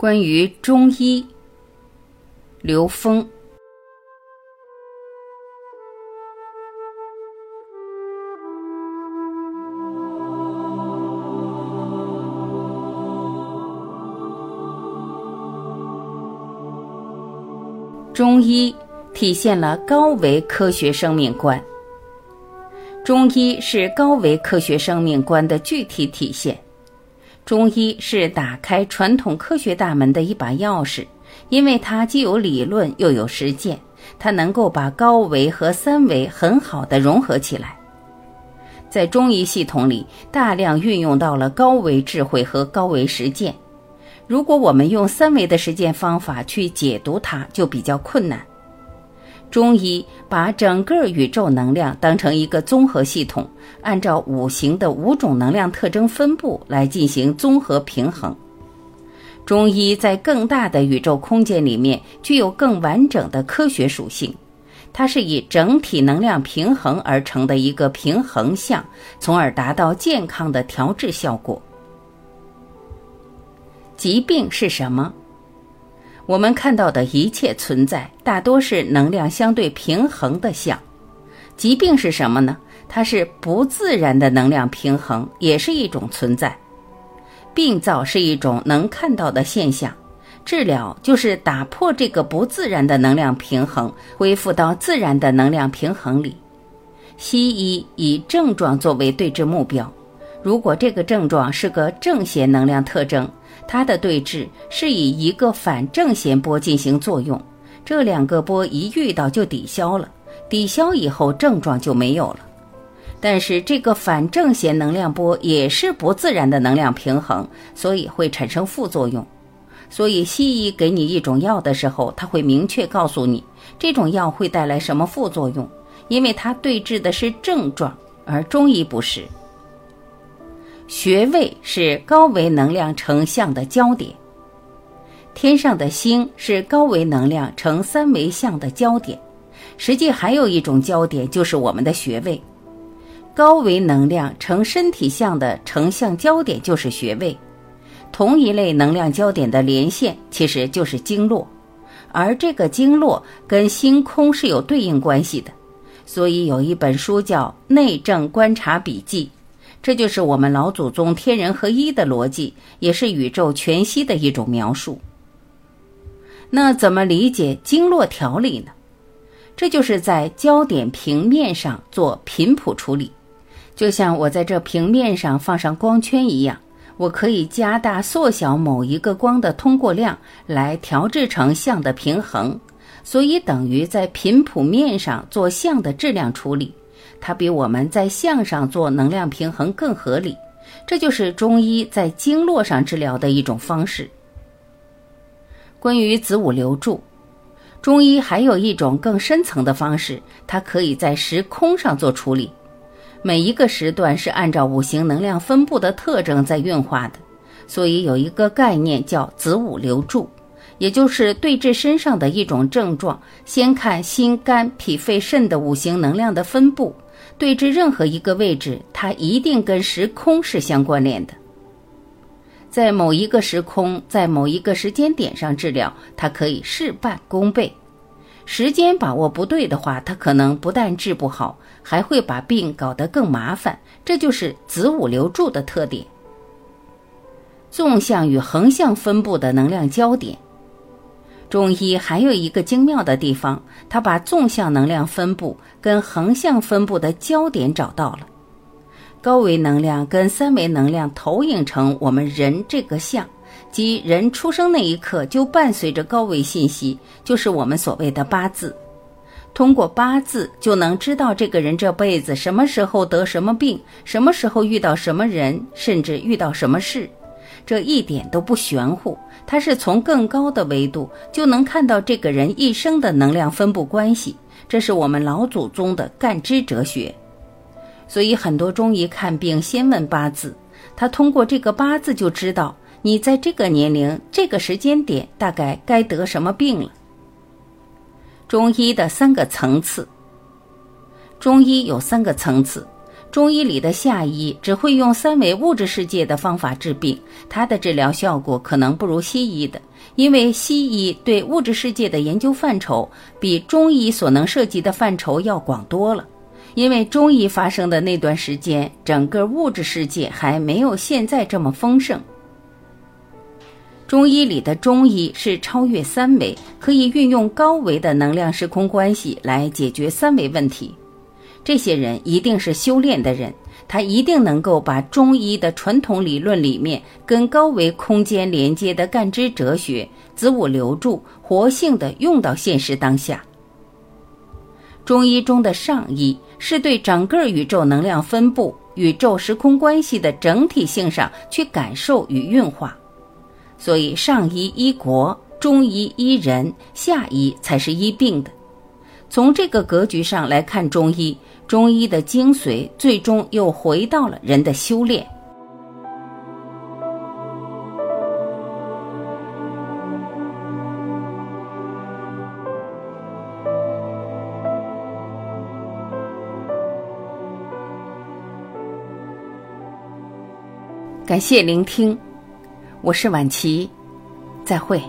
关于中医，刘峰。中医体现了高维科学生命观。中医是高维科学生命观的具体体现。中医是打开传统科学大门的一把钥匙，因为它既有理论又有实践，它能够把高维和三维很好的融合起来。在中医系统里，大量运用到了高维智慧和高维实践。如果我们用三维的实践方法去解读它，就比较困难。中医把整个宇宙能量当成一个综合系统，按照五行的五种能量特征分布来进行综合平衡。中医在更大的宇宙空间里面具有更完整的科学属性，它是以整体能量平衡而成的一个平衡相，从而达到健康的调治效果。疾病是什么？我们看到的一切存在，大多是能量相对平衡的相。疾病是什么呢？它是不自然的能量平衡，也是一种存在。病灶是一种能看到的现象，治疗就是打破这个不自然的能量平衡，恢复到自然的能量平衡里。西医以症状作为对治目标，如果这个症状是个正邪能量特征。它的对峙是以一个反正弦波进行作用，这两个波一遇到就抵消了，抵消以后症状就没有了。但是这个反正弦能量波也是不自然的能量平衡，所以会产生副作用。所以西医给你一种药的时候，他会明确告诉你这种药会带来什么副作用，因为它对峙的是症状，而中医不是。穴位是高维能量成像的焦点，天上的星是高维能量成三维像的焦点。实际还有一种焦点，就是我们的穴位。高维能量成身体像的成像焦点就是穴位。同一类能量焦点的连线其实就是经络，而这个经络跟星空是有对应关系的。所以有一本书叫《内政观察笔记》。这就是我们老祖宗天人合一的逻辑，也是宇宙全息的一种描述。那怎么理解经络调理呢？这就是在焦点平面上做频谱处理，就像我在这平面上放上光圈一样，我可以加大、缩小某一个光的通过量，来调制成像的平衡，所以等于在频谱面上做像的质量处理。它比我们在相上做能量平衡更合理，这就是中医在经络上治疗的一种方式。关于子午流注，中医还有一种更深层的方式，它可以在时空上做处理。每一个时段是按照五行能量分布的特征在运化的，所以有一个概念叫子午流注。也就是对治身上的一种症状，先看心、肝、脾、肺、肾的五行能量的分布。对治任何一个位置，它一定跟时空是相关联的。在某一个时空，在某一个时间点上治疗，它可以事半功倍。时间把握不对的话，它可能不但治不好，还会把病搞得更麻烦。这就是子午流注的特点。纵向与横向分布的能量焦点。中医还有一个精妙的地方，它把纵向能量分布跟横向分布的焦点找到了。高维能量跟三维能量投影成我们人这个相，即人出生那一刻就伴随着高维信息，就是我们所谓的八字。通过八字就能知道这个人这辈子什么时候得什么病，什么时候遇到什么人，甚至遇到什么事。这一点都不玄乎，它是从更高的维度就能看到这个人一生的能量分布关系，这是我们老祖宗的干支哲学。所以很多中医看病先问八字，他通过这个八字就知道你在这个年龄、这个时间点大概该得什么病了。中医的三个层次，中医有三个层次。中医里的下医只会用三维物质世界的方法治病，它的治疗效果可能不如西医的，因为西医对物质世界的研究范畴比中医所能涉及的范畴要广多了。因为中医发生的那段时间，整个物质世界还没有现在这么丰盛。中医里的中医是超越三维，可以运用高维的能量时空关系来解决三维问题。这些人一定是修炼的人，他一定能够把中医的传统理论里面跟高维空间连接的干支哲学子午流注活性的用到现实当下。中医中的上医是对整个宇宙能量分布、宇宙时空关系的整体性上去感受与运化，所以上医医国，中医医人，下医才是医病的。从这个格局上来看，中医。中医的精髓最终又回到了人的修炼。感谢聆听，我是晚琪，再会。